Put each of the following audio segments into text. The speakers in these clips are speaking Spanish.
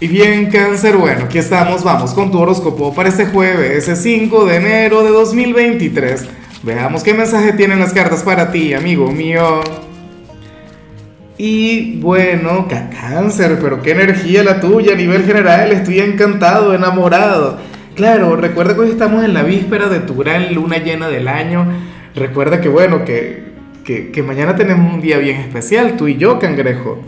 Y bien, cáncer, bueno, aquí estamos, vamos con tu horóscopo para este jueves, ese 5 de enero de 2023. Veamos qué mensaje tienen las cartas para ti, amigo mío. Y bueno, cáncer, pero qué energía la tuya a nivel general, estoy encantado, enamorado. Claro, recuerda que hoy estamos en la víspera de tu gran luna llena del año. Recuerda que bueno, que, que, que mañana tenemos un día bien especial, tú y yo, cangrejo.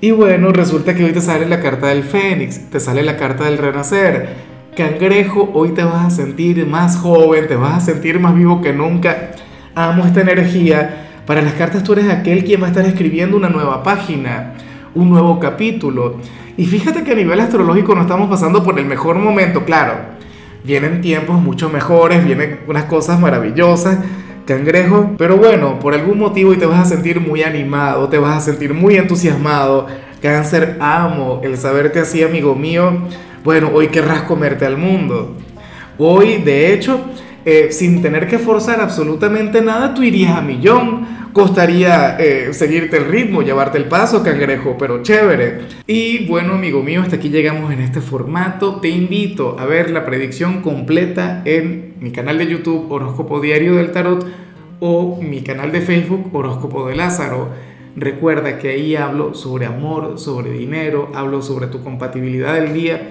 Y bueno, resulta que hoy te sale la carta del Fénix, te sale la carta del Renacer. Cangrejo, hoy te vas a sentir más joven, te vas a sentir más vivo que nunca. Amo esta energía. Para las cartas tú eres aquel quien va a estar escribiendo una nueva página, un nuevo capítulo. Y fíjate que a nivel astrológico no estamos pasando por el mejor momento, claro. Vienen tiempos mucho mejores, vienen unas cosas maravillosas cangrejo. Pero bueno, por algún motivo y te vas a sentir muy animado, te vas a sentir muy entusiasmado. Cáncer, amo el saberte así, amigo mío. Bueno, hoy querrás comerte al mundo. Hoy, de hecho, eh, sin tener que forzar absolutamente nada, tú irías a millón. Costaría eh, seguirte el ritmo, llevarte el paso, cangrejo, pero chévere. Y bueno, amigo mío, hasta aquí llegamos en este formato. Te invito a ver la predicción completa en mi canal de YouTube Horóscopo Diario del Tarot o mi canal de Facebook Horóscopo de Lázaro. Recuerda que ahí hablo sobre amor, sobre dinero, hablo sobre tu compatibilidad del día.